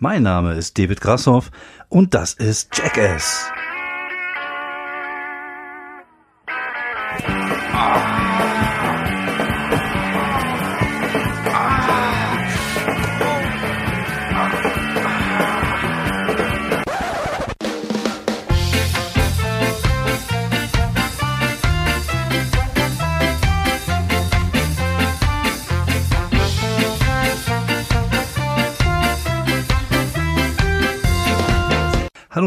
Mein Name ist David Grassoff und das ist Jackass.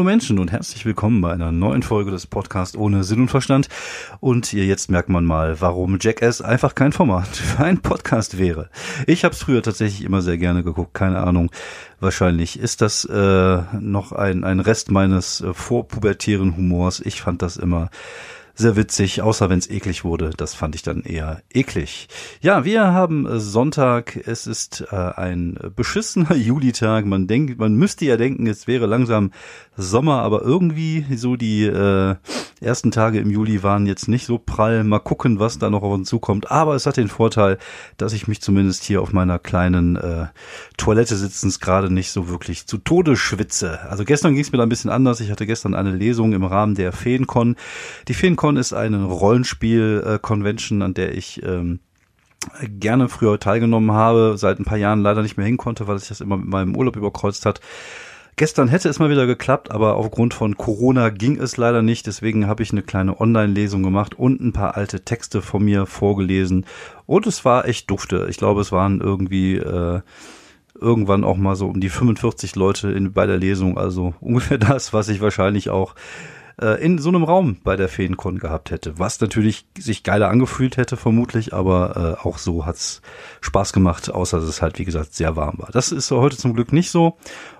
Hallo Menschen und herzlich willkommen bei einer neuen Folge des Podcasts ohne Sinn und Verstand. Und ihr jetzt merkt man mal, warum Jackass einfach kein Format für einen Podcast wäre. Ich habe es früher tatsächlich immer sehr gerne geguckt, keine Ahnung. Wahrscheinlich ist das äh, noch ein, ein Rest meines äh, vorpubertären Humors. Ich fand das immer sehr witzig, außer wenn es eklig wurde. Das fand ich dann eher eklig. Ja, wir haben äh, Sonntag. Es ist äh, ein beschissener Julitag. Man denkt, man müsste ja denken, es wäre langsam Sommer, aber irgendwie so die äh, ersten Tage im Juli waren jetzt nicht so prall. Mal gucken, was da noch auf uns zukommt. Aber es hat den Vorteil, dass ich mich zumindest hier auf meiner kleinen äh, Toilette sitzens gerade nicht so wirklich zu Tode schwitze. Also gestern ging es mir da ein bisschen anders. Ich hatte gestern eine Lesung im Rahmen der Feencon. Die Feencon ist eine Rollenspiel-Convention, an der ich ähm, gerne früher teilgenommen habe, seit ein paar Jahren leider nicht mehr hin konnte, weil sich das immer mit meinem Urlaub überkreuzt hat. Gestern hätte es mal wieder geklappt, aber aufgrund von Corona ging es leider nicht. Deswegen habe ich eine kleine Online-Lesung gemacht und ein paar alte Texte von mir vorgelesen. Und es war echt dufte. Ich glaube, es waren irgendwie äh, irgendwann auch mal so um die 45 Leute in, bei der Lesung. Also ungefähr das, was ich wahrscheinlich auch äh, in so einem Raum bei der Feencon gehabt hätte. Was natürlich sich geiler angefühlt hätte, vermutlich, aber äh, auch so hat's Spaß gemacht, außer dass es halt, wie gesagt, sehr warm war. Das ist heute zum Glück nicht so.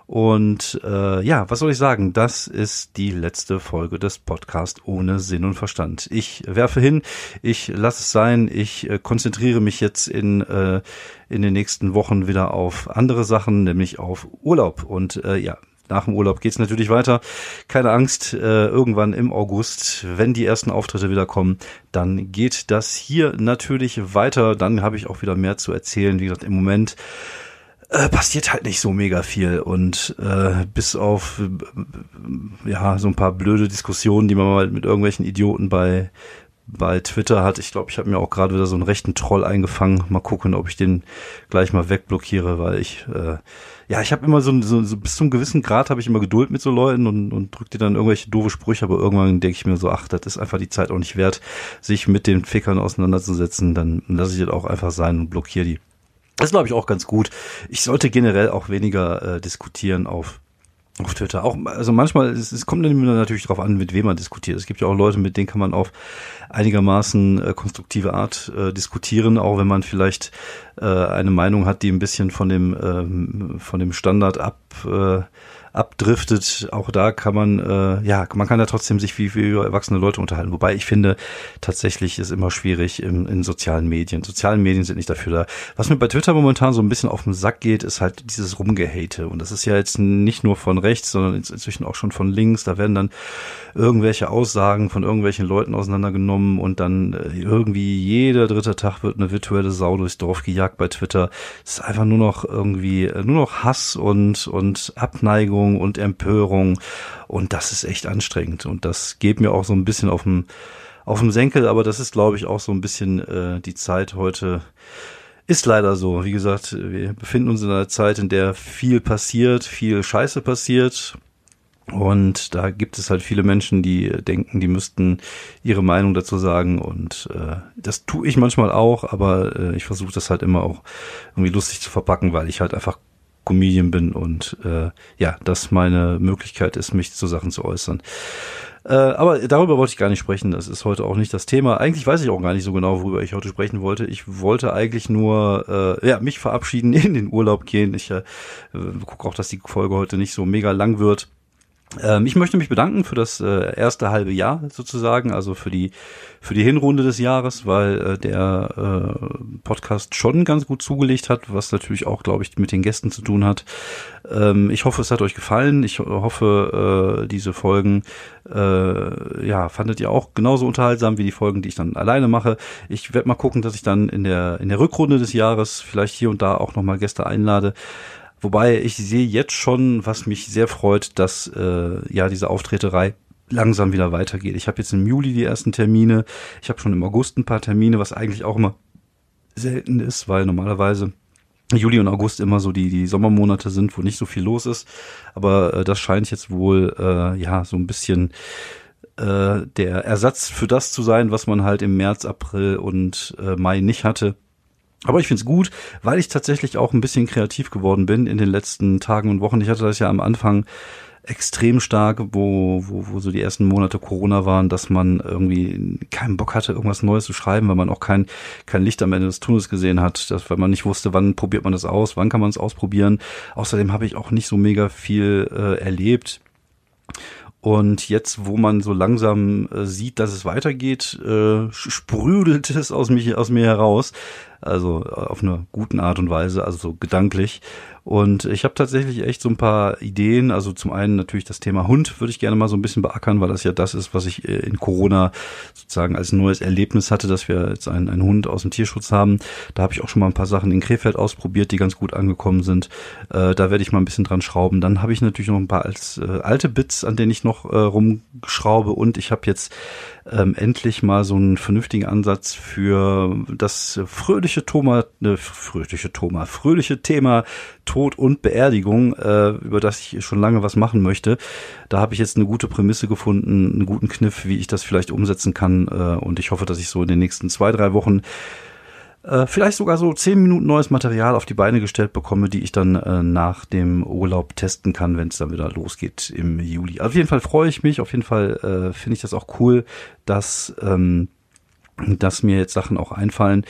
Und äh, ja, was soll ich sagen? Das ist die letzte Folge des Podcasts ohne Sinn und Verstand. Ich werfe hin, ich lasse es sein, ich äh, konzentriere mich jetzt in, äh, in den nächsten Wochen wieder auf andere Sachen, nämlich auf Urlaub. Und äh, ja, nach dem Urlaub geht's natürlich weiter. Keine Angst, äh, irgendwann im August, wenn die ersten Auftritte wieder kommen, dann geht das hier natürlich weiter. Dann habe ich auch wieder mehr zu erzählen. Wie gesagt, im Moment äh, passiert halt nicht so mega viel und äh, bis auf äh, ja so ein paar blöde Diskussionen, die man mal mit irgendwelchen Idioten bei bei Twitter hat. Ich glaube, ich habe mir auch gerade wieder so einen rechten Troll eingefangen. Mal gucken, ob ich den gleich mal wegblockiere, weil ich äh, ja, ich habe immer so, so, so bis zum gewissen Grad habe ich immer Geduld mit so Leuten und, und drück dir dann irgendwelche doofe Sprüche, aber irgendwann denke ich mir so, ach, das ist einfach die Zeit auch nicht wert, sich mit den Fickern auseinanderzusetzen, dann lasse ich das auch einfach sein und blockiere die. Das glaube ich auch ganz gut. Ich sollte generell auch weniger äh, diskutieren auf auf Twitter. Auch, also manchmal, es, es kommt natürlich darauf an, mit wem man diskutiert. Es gibt ja auch Leute, mit denen kann man auf einigermaßen äh, konstruktive Art äh, diskutieren, auch wenn man vielleicht äh, eine Meinung hat, die ein bisschen von dem, ähm, von dem Standard ab, äh, abdriftet, auch da kann man, äh, ja, man kann ja trotzdem sich wie, wie erwachsene Leute unterhalten. Wobei ich finde, tatsächlich ist immer schwierig in, in sozialen Medien. Sozialen Medien sind nicht dafür da. Was mir bei Twitter momentan so ein bisschen auf den Sack geht, ist halt dieses Rumgehate. Und das ist ja jetzt nicht nur von rechts, sondern inzwischen auch schon von links. Da werden dann irgendwelche Aussagen von irgendwelchen Leuten auseinandergenommen und dann äh, irgendwie jeder dritte Tag wird eine virtuelle Sau durchs Dorf gejagt bei Twitter. Es ist einfach nur noch irgendwie, äh, nur noch Hass und, und Abneigung Aufregung und Empörung. Und das ist echt anstrengend. Und das geht mir auch so ein bisschen auf dem, auf dem Senkel, aber das ist, glaube ich, auch so ein bisschen äh, die Zeit heute. Ist leider so. Wie gesagt, wir befinden uns in einer Zeit, in der viel passiert, viel Scheiße passiert. Und da gibt es halt viele Menschen, die denken, die müssten ihre Meinung dazu sagen. Und äh, das tue ich manchmal auch, aber äh, ich versuche das halt immer auch irgendwie lustig zu verpacken, weil ich halt einfach Comedian bin und äh, ja, das meine Möglichkeit ist, mich zu Sachen zu äußern. Äh, aber darüber wollte ich gar nicht sprechen. Das ist heute auch nicht das Thema. Eigentlich weiß ich auch gar nicht so genau, worüber ich heute sprechen wollte. Ich wollte eigentlich nur äh, ja, mich verabschieden, in den Urlaub gehen. Ich äh, gucke auch, dass die Folge heute nicht so mega lang wird. Ähm, ich möchte mich bedanken für das äh, erste halbe Jahr sozusagen, also für die für die Hinrunde des Jahres, weil äh, der äh, Podcast schon ganz gut zugelegt hat, was natürlich auch, glaube ich, mit den Gästen zu tun hat. Ähm, ich hoffe, es hat euch gefallen. Ich hoffe, diese Folgen ja fandet ihr auch genauso unterhaltsam wie die Folgen, die ich dann alleine mache. Ich werde mal gucken, dass ich dann in der in der Rückrunde des Jahres vielleicht hier und da auch noch mal Gäste einlade Wobei ich sehe jetzt schon, was mich sehr freut, dass äh, ja diese Auftreterei langsam wieder weitergeht. Ich habe jetzt im Juli die ersten Termine. Ich habe schon im August ein paar Termine, was eigentlich auch immer selten ist, weil normalerweise Juli und August immer so die, die Sommermonate sind, wo nicht so viel los ist. Aber äh, das scheint jetzt wohl äh, ja so ein bisschen äh, der Ersatz für das zu sein, was man halt im März, April und äh, Mai nicht hatte. Aber ich find's gut, weil ich tatsächlich auch ein bisschen kreativ geworden bin in den letzten Tagen und Wochen. Ich hatte das ja am Anfang extrem stark, wo, wo, wo so die ersten Monate Corona waren, dass man irgendwie keinen Bock hatte, irgendwas Neues zu schreiben, weil man auch kein, kein Licht am Ende des Tunnels gesehen hat, dass, weil man nicht wusste, wann probiert man das aus, wann kann man es ausprobieren. Außerdem habe ich auch nicht so mega viel äh, erlebt. Und jetzt, wo man so langsam äh, sieht, dass es weitergeht, äh, sprüdelt es aus, mich, aus mir heraus. Also äh, auf eine guten Art und Weise, also so gedanklich. Und ich habe tatsächlich echt so ein paar Ideen. Also zum einen natürlich das Thema Hund würde ich gerne mal so ein bisschen beackern, weil das ja das ist, was ich äh, in Corona sozusagen als neues Erlebnis hatte, dass wir jetzt einen, einen Hund aus dem Tierschutz haben. Da habe ich auch schon mal ein paar Sachen in Krefeld ausprobiert, die ganz gut angekommen sind. Äh, da werde ich mal ein bisschen dran schrauben. Dann habe ich natürlich noch ein paar als äh, alte Bits, an denen ich noch äh, rumschraube. Und ich habe jetzt ähm, endlich mal so einen vernünftigen Ansatz für das fröhliche Thoma, ne, fröhliche Thoma, fröhliche Thema Tod und Beerdigung, äh, über das ich schon lange was machen möchte. Da habe ich jetzt eine gute Prämisse gefunden, einen guten Kniff, wie ich das vielleicht umsetzen kann. Äh, und ich hoffe, dass ich so in den nächsten zwei, drei Wochen äh, vielleicht sogar so zehn Minuten neues Material auf die Beine gestellt bekomme, die ich dann äh, nach dem Urlaub testen kann, wenn es dann wieder losgeht im Juli. Auf jeden Fall freue ich mich, auf jeden Fall äh, finde ich das auch cool, dass, ähm, dass mir jetzt Sachen auch einfallen.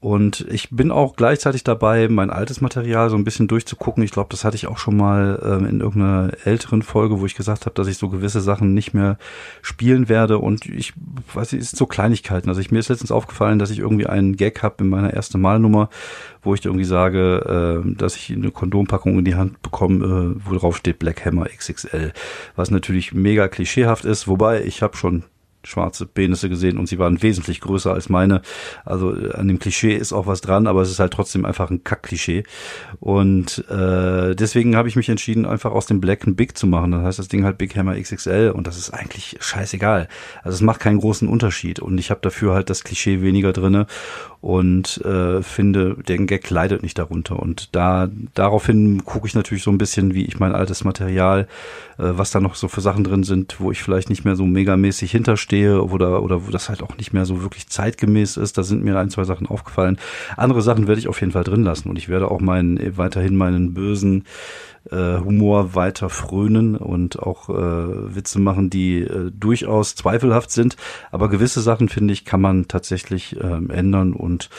Und ich bin auch gleichzeitig dabei, mein altes Material so ein bisschen durchzugucken. Ich glaube, das hatte ich auch schon mal ähm, in irgendeiner älteren Folge, wo ich gesagt habe, dass ich so gewisse Sachen nicht mehr spielen werde. Und ich weiß nicht, es sind so Kleinigkeiten. Also ich, mir ist letztens aufgefallen, dass ich irgendwie einen Gag habe in meiner ersten Malnummer, wo ich irgendwie sage, äh, dass ich eine Kondompackung in die Hand bekomme, äh, wo drauf steht Black Hammer XXL. Was natürlich mega klischeehaft ist, wobei ich habe schon schwarze Penisse gesehen und sie waren wesentlich größer als meine. Also äh, an dem Klischee ist auch was dran, aber es ist halt trotzdem einfach ein Kack-Klischee. Und äh, deswegen habe ich mich entschieden, einfach aus dem Black ein Big zu machen. Das heißt, das Ding halt Big Hammer XXL und das ist eigentlich scheißegal. Also es macht keinen großen Unterschied und ich habe dafür halt das Klischee weniger drinne und äh, finde, der Gag leidet nicht darunter. Und da daraufhin gucke ich natürlich so ein bisschen, wie ich mein altes Material, äh, was da noch so für Sachen drin sind, wo ich vielleicht nicht mehr so megamäßig hinterstehe oder, oder wo das halt auch nicht mehr so wirklich zeitgemäß ist. Da sind mir ein, zwei Sachen aufgefallen. Andere Sachen werde ich auf jeden Fall drin lassen und ich werde auch meinen, weiterhin meinen bösen äh, Humor weiter frönen und auch äh, Witze machen, die äh, durchaus zweifelhaft sind. Aber gewisse Sachen, finde ich, kann man tatsächlich ähm, ändern und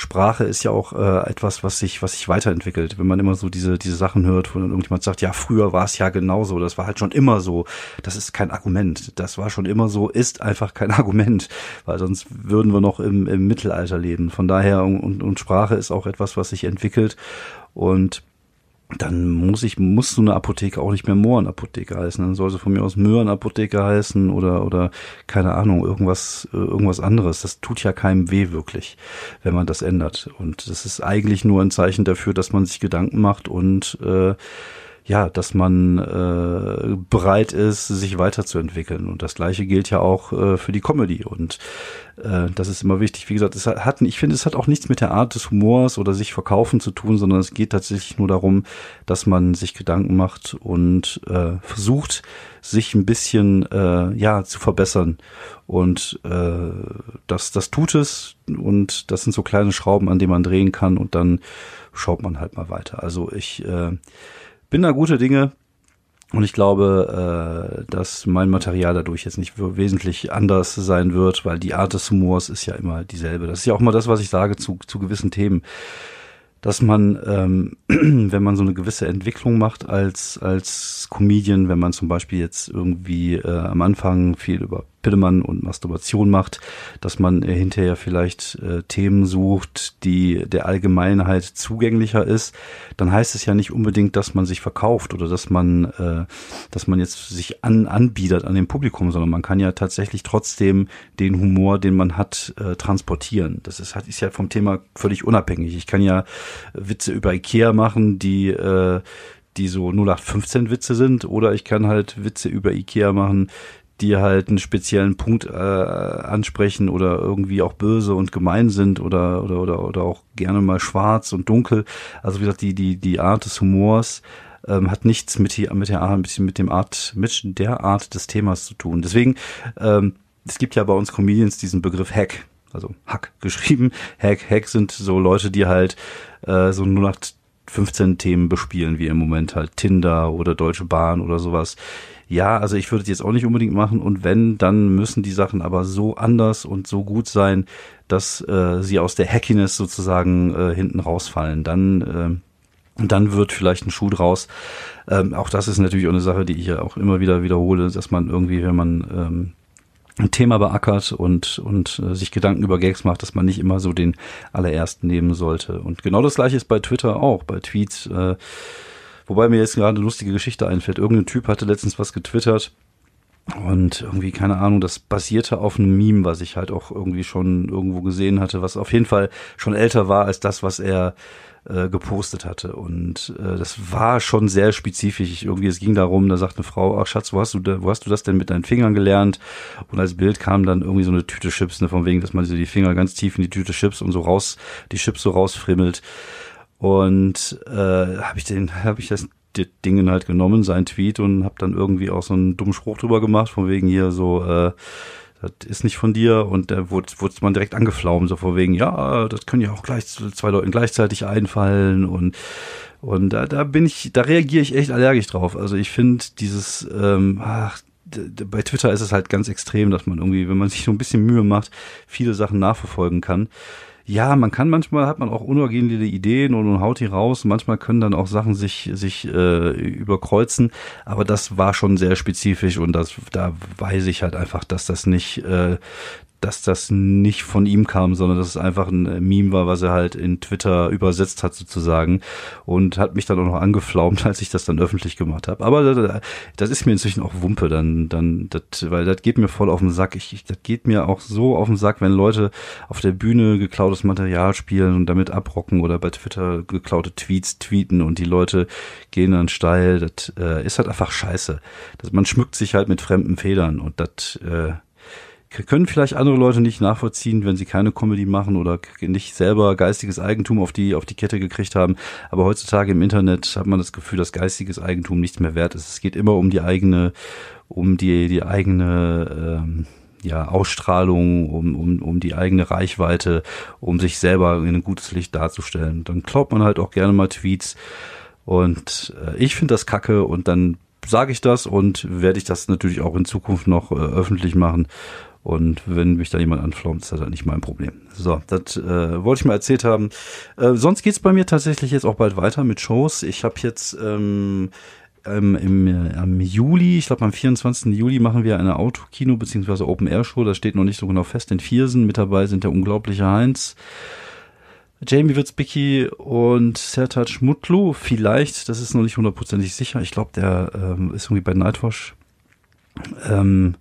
Sprache ist ja auch äh, etwas, was sich, was sich weiterentwickelt. Wenn man immer so diese, diese Sachen hört, wo dann irgendjemand sagt, ja, früher war es ja genauso, das war halt schon immer so. Das ist kein Argument. Das war schon immer so, ist einfach kein Argument, weil sonst würden wir noch im, im Mittelalter leben. Von daher, und, und Sprache ist auch etwas, was sich entwickelt. Und dann muss ich, muss so eine Apotheke auch nicht mehr Mohrenapotheke heißen. Dann soll sie von mir aus Möhrenapotheke heißen oder, oder, keine Ahnung, irgendwas, irgendwas anderes. Das tut ja keinem weh wirklich, wenn man das ändert. Und das ist eigentlich nur ein Zeichen dafür, dass man sich Gedanken macht und, äh, ja, dass man äh, bereit ist, sich weiterzuentwickeln. Und das gleiche gilt ja auch äh, für die Comedy. Und äh, das ist immer wichtig. Wie gesagt, es hat, ich finde, es hat auch nichts mit der Art des Humors oder sich verkaufen zu tun, sondern es geht tatsächlich nur darum, dass man sich Gedanken macht und äh, versucht, sich ein bisschen äh, ja zu verbessern. Und äh, das, das tut es. Und das sind so kleine Schrauben, an denen man drehen kann. Und dann schaut man halt mal weiter. Also ich äh, bin da gute Dinge. Und ich glaube, äh, dass mein Material dadurch jetzt nicht wesentlich anders sein wird, weil die Art des Humors ist ja immer dieselbe. Das ist ja auch mal das, was ich sage zu, zu gewissen Themen. Dass man, ähm, wenn man so eine gewisse Entwicklung macht als, als Comedian, wenn man zum Beispiel jetzt irgendwie äh, am Anfang viel über Pillemann und Masturbation macht, dass man äh, hinterher vielleicht äh, Themen sucht, die der Allgemeinheit zugänglicher ist, dann heißt es ja nicht unbedingt, dass man sich verkauft oder dass man, äh, dass man jetzt sich an, anbietet an dem Publikum, sondern man kann ja tatsächlich trotzdem den Humor, den man hat, äh, transportieren. Das ist, ist ja vom Thema völlig unabhängig. Ich kann ja Witze über Ikea machen, die äh, die so 0815 Witze sind, oder ich kann halt Witze über Ikea machen, die halt einen speziellen Punkt äh, ansprechen oder irgendwie auch böse und gemein sind oder oder oder oder auch gerne mal schwarz und dunkel. Also wie gesagt, die die die Art des Humors ähm, hat nichts mit die, mit der Art mit dem Art mit der Art des Themas zu tun. Deswegen ähm, es gibt ja bei uns Comedians diesen Begriff Hack, also Hack geschrieben. Hack Hack sind so Leute, die halt äh, so nur nach 15 Themen bespielen, wie im Moment halt Tinder oder Deutsche Bahn oder sowas ja, also ich würde es jetzt auch nicht unbedingt machen und wenn, dann müssen die Sachen aber so anders und so gut sein, dass äh, sie aus der Hackiness sozusagen äh, hinten rausfallen. Dann äh, dann wird vielleicht ein Schuh draus. Ähm, auch das ist natürlich auch eine Sache, die ich ja auch immer wieder wiederhole, dass man irgendwie, wenn man ähm, Thema beackert und, und äh, sich Gedanken über Gags macht, dass man nicht immer so den allerersten nehmen sollte. Und genau das gleiche ist bei Twitter auch, bei Tweets. Äh, Wobei mir jetzt gerade eine lustige Geschichte einfällt. Irgendein Typ hatte letztens was getwittert. Und irgendwie, keine Ahnung, das basierte auf einem Meme, was ich halt auch irgendwie schon irgendwo gesehen hatte, was auf jeden Fall schon älter war als das, was er äh, gepostet hatte. Und äh, das war schon sehr spezifisch. Irgendwie, es ging darum, da sagt eine Frau, ach Schatz, wo hast du, wo hast du das denn mit deinen Fingern gelernt? Und als Bild kam dann irgendwie so eine Tüte Chips, ne, von wegen, dass man so die Finger ganz tief in die Tüte Chips und so raus, die Chips so rausfrimmelt. Und äh, habe ich den, habe ich das Ding halt genommen, sein Tweet und habe dann irgendwie auch so einen dummen Spruch drüber gemacht, von wegen hier so, äh, das ist nicht von dir und da wurde, wurde man direkt angeflaumt, so von wegen, ja, das können ja auch gleich zwei Leuten gleichzeitig einfallen und und da, da bin ich, da reagiere ich echt allergisch drauf. Also ich finde dieses, ähm, ach, bei Twitter ist es halt ganz extrem, dass man irgendwie, wenn man sich so ein bisschen Mühe macht, viele Sachen nachverfolgen kann ja, man kann manchmal hat man auch unoriginelle Ideen und, und haut die raus. Manchmal können dann auch Sachen sich sich äh, überkreuzen, aber das war schon sehr spezifisch und das da weiß ich halt einfach, dass das nicht äh, dass das nicht von ihm kam, sondern dass es einfach ein äh, Meme war, was er halt in Twitter übersetzt hat sozusagen und hat mich dann auch noch angeflaumt, als ich das dann öffentlich gemacht habe. Aber das ist mir inzwischen auch Wumpe, dann, dann, das, weil das geht mir voll auf den Sack. Ich, ich, das geht mir auch so auf den Sack, wenn Leute auf der Bühne geklautes Material spielen und damit abrocken oder bei Twitter geklaute Tweets tweeten und die Leute gehen dann steil. Das äh, ist halt einfach scheiße. Das, man schmückt sich halt mit fremden Federn und das äh, können vielleicht andere Leute nicht nachvollziehen, wenn sie keine Comedy machen oder nicht selber geistiges Eigentum auf die, auf die Kette gekriegt haben. Aber heutzutage im Internet hat man das Gefühl, dass geistiges Eigentum nichts mehr wert ist. Es geht immer um die eigene, um die, die eigene, ähm, ja, Ausstrahlung, um, um, um die eigene Reichweite, um sich selber in ein gutes Licht darzustellen. Dann glaubt man halt auch gerne mal Tweets. Und äh, ich finde das kacke und dann sage ich das und werde ich das natürlich auch in Zukunft noch äh, öffentlich machen. Und wenn mich da jemand anflaumt, ist das halt nicht mein Problem. So, das äh, wollte ich mal erzählt haben. Äh, sonst geht's bei mir tatsächlich jetzt auch bald weiter mit Shows. Ich habe jetzt ähm, ähm, im, am Juli, ich glaube am 24. Juli machen wir eine Autokino- bzw. Open-Air-Show. Das steht noch nicht so genau fest in Viersen. Mit dabei sind der unglaubliche Heinz. Jamie Witzbicki und Sertac Mutlu, vielleicht, das ist noch nicht hundertprozentig sicher. Ich glaube, der ähm, ist irgendwie bei Nightwash. Ähm,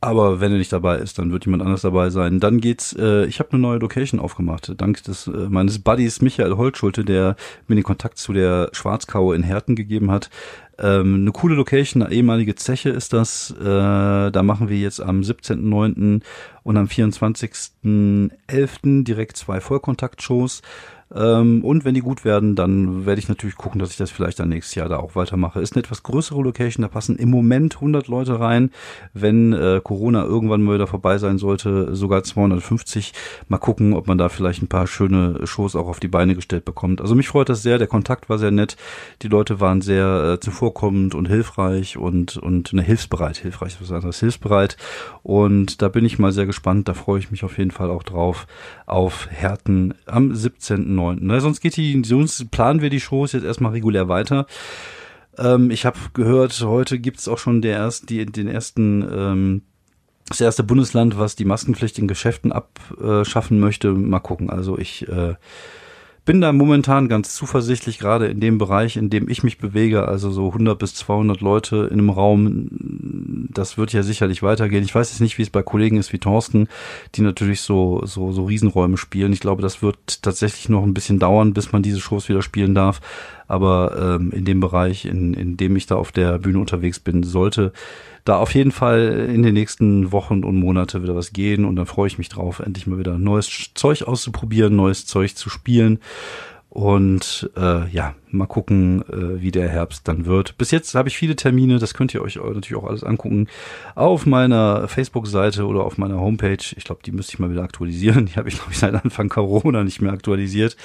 aber wenn er nicht dabei ist, dann wird jemand anders dabei sein. Dann geht's, äh, ich habe eine neue Location aufgemacht, dank des äh, meines Buddies Michael Holtschulte, der mir den Kontakt zu der Schwarzkaue in Herten gegeben hat. Ähm, eine coole Location, eine ehemalige Zeche ist das. Äh, da machen wir jetzt am 17.09. und am 24.11. direkt zwei Vollkontaktshows. Ähm, und wenn die gut werden, dann werde ich natürlich gucken, dass ich das vielleicht dann nächstes Jahr da auch weitermache. Ist eine etwas größere Location, da passen im Moment 100 Leute rein. Wenn äh, Corona irgendwann mal wieder vorbei sein sollte, sogar 250. Mal gucken, ob man da vielleicht ein paar schöne Shows auch auf die Beine gestellt bekommt. Also mich freut das sehr. Der Kontakt war sehr nett. Die Leute waren sehr äh, zuvorkommend und hilfreich und und ne, hilfsbereit. Hilfreich was anderes, hilfsbereit. Und da bin ich mal sehr gespannt. Da freue ich mich auf jeden Fall auch drauf auf Härten am 17. 9. Ne? Sonst geht die, sonst planen wir die Shows jetzt erstmal regulär weiter. Ähm, ich habe gehört, heute gibt's auch schon der erst, die, den ersten ähm, das erste Bundesland, was die Maskenpflicht in Geschäften abschaffen möchte. Mal gucken. Also ich äh, bin da momentan ganz zuversichtlich, gerade in dem Bereich, in dem ich mich bewege, also so 100 bis 200 Leute in einem Raum. Das wird ja sicherlich weitergehen. Ich weiß jetzt nicht, wie es bei Kollegen ist wie Thorsten, die natürlich so, so, so Riesenräume spielen. Ich glaube, das wird tatsächlich noch ein bisschen dauern, bis man diese Shows wieder spielen darf. Aber ähm, in dem Bereich, in, in dem ich da auf der Bühne unterwegs bin, sollte da auf jeden Fall in den nächsten Wochen und Monate wieder was gehen und dann freue ich mich drauf, endlich mal wieder neues Zeug auszuprobieren, neues Zeug zu spielen. Und äh, ja, mal gucken, äh, wie der Herbst dann wird. Bis jetzt habe ich viele Termine, das könnt ihr euch natürlich auch alles angucken, auf meiner Facebook-Seite oder auf meiner Homepage. Ich glaube, die müsste ich mal wieder aktualisieren. Die habe ich, glaube ich, seit Anfang Corona nicht mehr aktualisiert.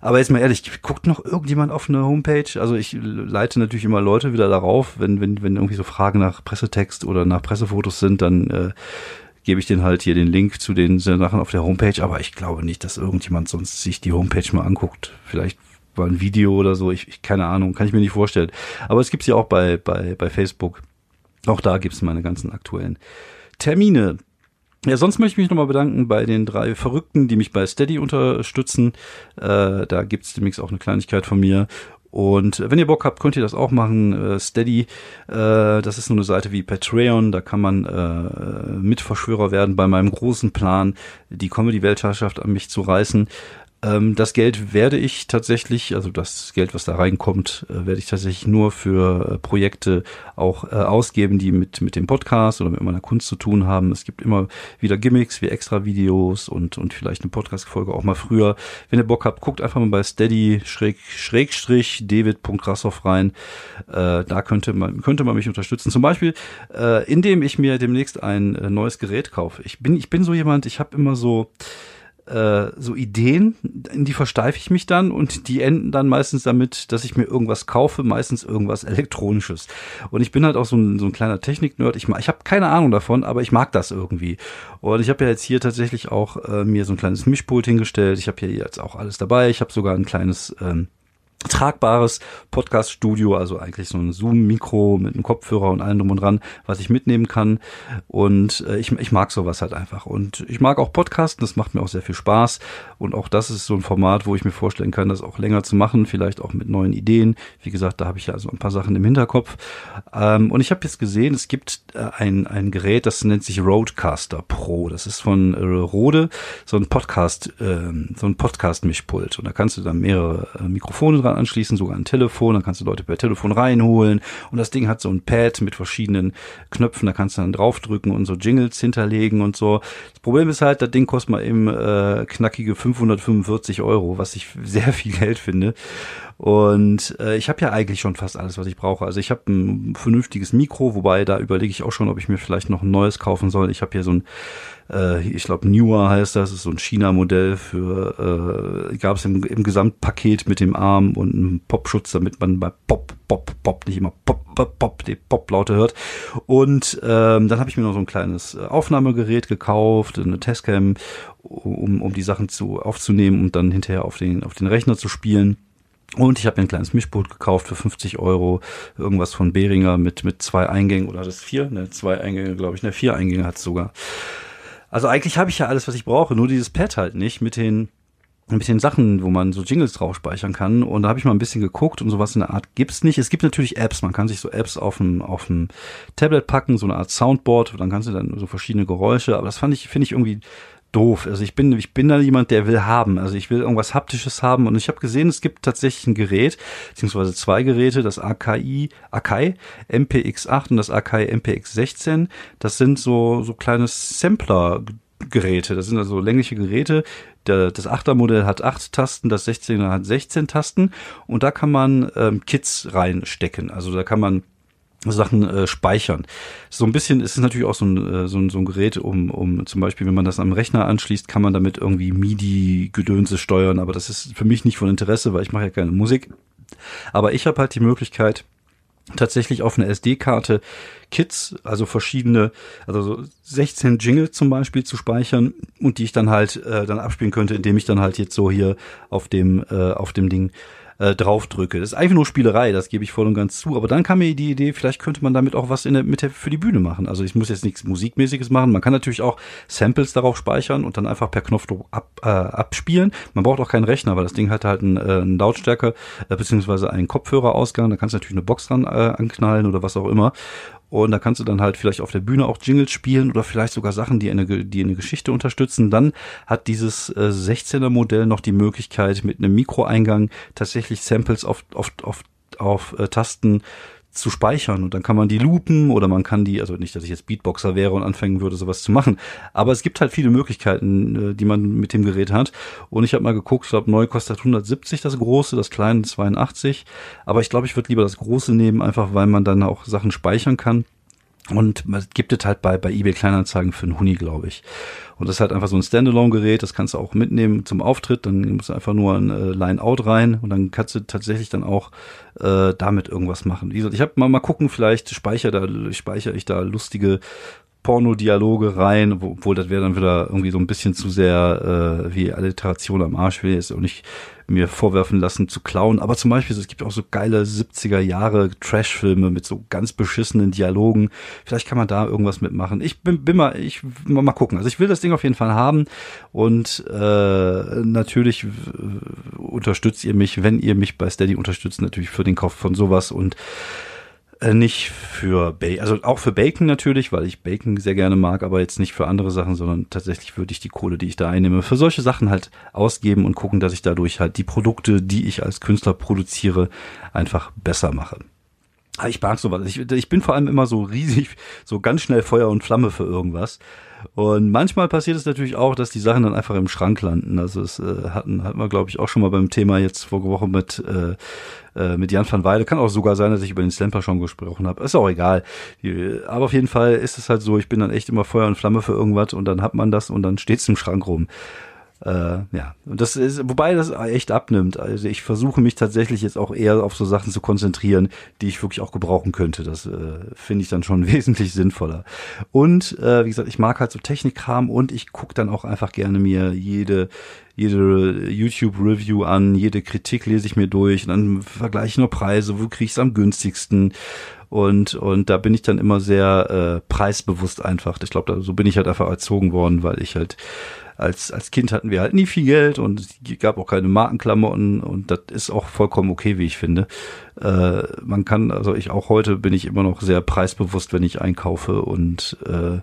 Aber jetzt mal ehrlich, guckt noch irgendjemand auf eine Homepage? Also ich leite natürlich immer Leute wieder darauf, wenn, wenn, wenn irgendwie so Fragen nach Pressetext oder nach Pressefotos sind, dann äh, gebe ich denen halt hier den Link zu den Sachen auf der Homepage. Aber ich glaube nicht, dass irgendjemand sonst sich die Homepage mal anguckt. Vielleicht war ein Video oder so, ich, ich keine Ahnung, kann ich mir nicht vorstellen. Aber es gibt's ja auch bei, bei, bei Facebook. Auch da gibt's meine ganzen aktuellen Termine. Ja, sonst möchte ich mich nochmal bedanken bei den drei Verrückten, die mich bei Steady unterstützen. Äh, da gibt's demnächst auch eine Kleinigkeit von mir. Und wenn ihr Bock habt, könnt ihr das auch machen. Äh, Steady, äh, das ist nur eine Seite wie Patreon, da kann man äh, Mitverschwörer werden bei meinem großen Plan, die Comedy-Weltherrschaft an mich zu reißen. Ähm, das Geld werde ich tatsächlich, also das Geld, was da reinkommt, äh, werde ich tatsächlich nur für äh, Projekte auch äh, ausgeben, die mit, mit dem Podcast oder mit meiner Kunst zu tun haben. Es gibt immer wieder Gimmicks wie extra Videos und, und vielleicht eine Podcast-Folge auch mal früher. Wenn ihr Bock habt, guckt einfach mal bei steady schrägstrich david.rassoff rein. Da könnte man, könnte man mich unterstützen. Zum Beispiel, indem ich mir demnächst ein neues Gerät kaufe. Ich bin, ich bin so jemand, ich habe immer so, äh, so Ideen, in die versteife ich mich dann und die enden dann meistens damit, dass ich mir irgendwas kaufe, meistens irgendwas Elektronisches. Und ich bin halt auch so ein, so ein kleiner Technik-Nerd. Ich, ich habe keine Ahnung davon, aber ich mag das irgendwie. Und ich habe ja jetzt hier tatsächlich auch äh, mir so ein kleines Mischpult hingestellt. Ich habe hier jetzt auch alles dabei. Ich habe sogar ein kleines ähm, tragbares Podcast-Studio, also eigentlich so ein Zoom-Mikro mit einem Kopfhörer und allem drum und dran, was ich mitnehmen kann. Und äh, ich, ich mag sowas halt einfach. Und ich mag auch Podcasten, das macht mir auch sehr viel Spaß. Und auch das ist so ein Format, wo ich mir vorstellen kann, das auch länger zu machen, vielleicht auch mit neuen Ideen. Wie gesagt, da habe ich ja also ein paar Sachen im Hinterkopf. Ähm, und ich habe jetzt gesehen, es gibt äh, ein, ein Gerät, das nennt sich Roadcaster Pro. Das ist von äh, Rode, so ein Podcast, äh, so ein Podcast-Mischpult. Und da kannst du dann mehrere äh, Mikrofone dran anschließen, sogar ein Telefon, dann kannst du Leute per Telefon reinholen und das Ding hat so ein Pad mit verschiedenen Knöpfen, da kannst du dann draufdrücken und so Jingles hinterlegen und so. Das Problem ist halt, das Ding kostet mal eben äh, knackige 545 Euro, was ich sehr viel Geld finde. Und äh, ich habe ja eigentlich schon fast alles, was ich brauche. Also ich habe ein vernünftiges Mikro, wobei da überlege ich auch schon, ob ich mir vielleicht noch ein neues kaufen soll. Ich habe hier so ein äh, ich glaube Newer heißt das, ist so ein China-Modell für, äh, gab es im, im Gesamtpaket mit dem Arm und einem Popschutz, damit man bei Pop, Pop, Pop nicht immer Pop, Pop, Pop, die Pop-Laute hört. Und ähm, dann habe ich mir noch so ein kleines Aufnahmegerät gekauft, eine Testcam, um, um die Sachen zu aufzunehmen und dann hinterher auf den, auf den Rechner zu spielen. Und ich habe mir ein kleines Mischpult gekauft für 50 Euro, irgendwas von Behringer mit mit zwei Eingängen oder das vier, ne, zwei Eingänge, glaube ich, ne, vier Eingänge hat sogar. Also eigentlich habe ich ja alles, was ich brauche, nur dieses Pad halt nicht mit den mit den Sachen, wo man so Jingles drauf speichern kann. Und da habe ich mal ein bisschen geguckt und sowas in der Art gibt's nicht. Es gibt natürlich Apps. Man kann sich so Apps auf dem, auf dem Tablet packen, so eine Art Soundboard. Dann kannst du dann so verschiedene Geräusche. Aber das fand ich, finde ich irgendwie doof. Also ich bin, ich bin da jemand, der will haben. Also ich will irgendwas Haptisches haben. Und ich habe gesehen, es gibt tatsächlich ein Gerät, beziehungsweise zwei Geräte, das AKI, Akai MPX8 und das Akai MPX16. Das sind so, so kleine Sampler Geräte. Das sind also längliche Geräte. Das 8er Modell hat 8 Tasten, das 16er hat 16 Tasten und da kann man ähm, Kits reinstecken. Also da kann man Sachen äh, speichern. So ein bisschen ist es natürlich auch so ein, äh, so ein, so ein Gerät, um, um zum Beispiel, wenn man das am Rechner anschließt, kann man damit irgendwie MIDI-Gedönse steuern, aber das ist für mich nicht von Interesse, weil ich mache ja keine Musik. Aber ich habe halt die Möglichkeit, tatsächlich auf eine SD-Karte Kits, also verschiedene, also so 16 Jingle zum Beispiel zu speichern und die ich dann halt äh, dann abspielen könnte, indem ich dann halt jetzt so hier auf dem äh, auf dem Ding äh, draufdrücke. Das ist einfach nur Spielerei, das gebe ich voll und ganz zu. Aber dann kam mir die Idee, vielleicht könnte man damit auch was in der, mit der, für die Bühne machen. Also ich muss jetzt nichts Musikmäßiges machen. Man kann natürlich auch Samples darauf speichern und dann einfach per Knopfdruck ab, äh, abspielen. Man braucht auch keinen Rechner, weil das Ding hat halt einen, äh, einen Lautstärke äh, beziehungsweise einen Kopfhörerausgang. Da kannst du natürlich eine Box dran äh, anknallen oder was auch immer. Und da kannst du dann halt vielleicht auf der Bühne auch Jingles spielen oder vielleicht sogar Sachen, die eine, die eine Geschichte unterstützen. Dann hat dieses äh, 16er Modell noch die Möglichkeit, mit einem Mikroeingang tatsächlich Samples auf, auf, auf, auf äh, Tasten zu speichern. Und dann kann man die loopen oder man kann die, also nicht, dass ich jetzt Beatboxer wäre und anfangen würde, sowas zu machen, aber es gibt halt viele Möglichkeiten, äh, die man mit dem Gerät hat. Und ich habe mal geguckt, ich glaube, neu kostet 170 das große, das kleine 82, aber ich glaube, ich würde lieber das große nehmen, einfach weil man dann auch Sachen speichern kann und man gibt es halt bei, bei eBay Kleinanzeigen für einen Huni, glaube ich. Und das ist halt einfach so ein Standalone-Gerät, das kannst du auch mitnehmen zum Auftritt, dann musst du einfach nur ein äh, Line-Out rein und dann kannst du tatsächlich dann auch äh, damit irgendwas machen. Ich habe mal mal gucken, vielleicht speichere da, speichere ich da lustige Porno-Dialoge rein, obwohl das wäre dann wieder irgendwie so ein bisschen zu sehr äh, wie Alliteration am Arsch, will jetzt auch nicht mir vorwerfen lassen zu klauen. Aber zum Beispiel, es gibt auch so geile 70er Jahre Trash-Filme mit so ganz beschissenen Dialogen. Vielleicht kann man da irgendwas mitmachen. Ich bin, bin mal, ich mal gucken. Also ich will das Ding auf jeden Fall haben und äh, natürlich unterstützt ihr mich, wenn ihr mich bei Steady unterstützt, natürlich für den Kauf von sowas und äh, nicht für Bacon, also auch für Bacon natürlich, weil ich Bacon sehr gerne mag, aber jetzt nicht für andere Sachen, sondern tatsächlich würde ich die Kohle, die ich da einnehme, für solche Sachen halt ausgeben und gucken, dass ich dadurch halt die Produkte, die ich als Künstler produziere, einfach besser mache. Ich mag sowas. Ich, ich bin vor allem immer so riesig, so ganz schnell Feuer und Flamme für irgendwas. Und manchmal passiert es natürlich auch, dass die Sachen dann einfach im Schrank landen. Also es äh, hatten, hatten wir, glaube ich, auch schon mal beim Thema jetzt vor Woche mit, äh, äh, mit Jan van Weide. Kann auch sogar sein, dass ich über den Slamper schon gesprochen habe. Ist auch egal. Aber auf jeden Fall ist es halt so, ich bin dann echt immer Feuer und Flamme für irgendwas und dann hat man das und dann steht es im Schrank rum. Äh, ja, und das ist, wobei das echt abnimmt. Also ich versuche mich tatsächlich jetzt auch eher auf so Sachen zu konzentrieren, die ich wirklich auch gebrauchen könnte. Das äh, finde ich dann schon wesentlich sinnvoller. Und äh, wie gesagt, ich mag halt so Technikkram und ich gucke dann auch einfach gerne mir jede jede YouTube-Review an, jede Kritik lese ich mir durch und dann vergleiche ich nur Preise, wo kriege ich es am günstigsten. Und, und da bin ich dann immer sehr äh, preisbewusst einfach. Ich glaube, so bin ich halt einfach erzogen worden, weil ich halt als, als Kind hatten wir halt nie viel Geld und es gab auch keine Markenklamotten und das ist auch vollkommen okay, wie ich finde. Äh, man kann, also ich auch heute bin ich immer noch sehr preisbewusst, wenn ich einkaufe und äh,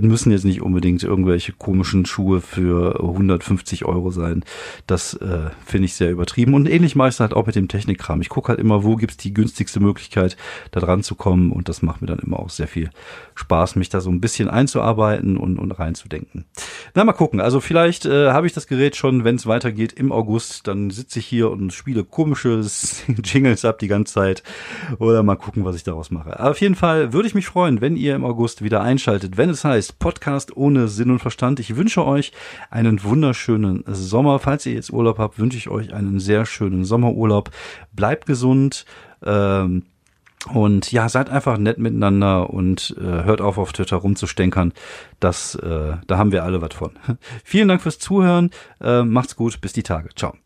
müssen jetzt nicht unbedingt irgendwelche komischen Schuhe für 150 Euro sein. Das äh, finde ich sehr übertrieben. Und ähnlich mache ich es halt auch mit dem Technikkram. Ich gucke halt immer, wo gibt's die günstigste Möglichkeit, da dran zu kommen und das macht mir dann immer auch sehr viel Spaß, mich da so ein bisschen einzuarbeiten und, und reinzudenken. Na, mal gucken. Also vielleicht äh, habe ich das Gerät schon, wenn es weitergeht im August, dann sitze ich hier und spiele komische Jingles ab die ganze Zeit. Oder mal gucken, was ich daraus mache. Aber auf jeden Fall würde ich mich freuen, wenn ihr im August wieder einschaltet, wenn es heißt Podcast ohne Sinn und Verstand. Ich wünsche euch einen wunderschönen Sommer. Falls ihr jetzt Urlaub habt, wünsche ich euch einen sehr schönen Sommerurlaub. Bleibt gesund. Ähm, und ja, seid einfach nett miteinander und äh, hört auf, auf Twitter rumzustänkern. Das, äh, da haben wir alle was von. Vielen Dank fürs Zuhören. Äh, macht's gut. Bis die Tage. Ciao.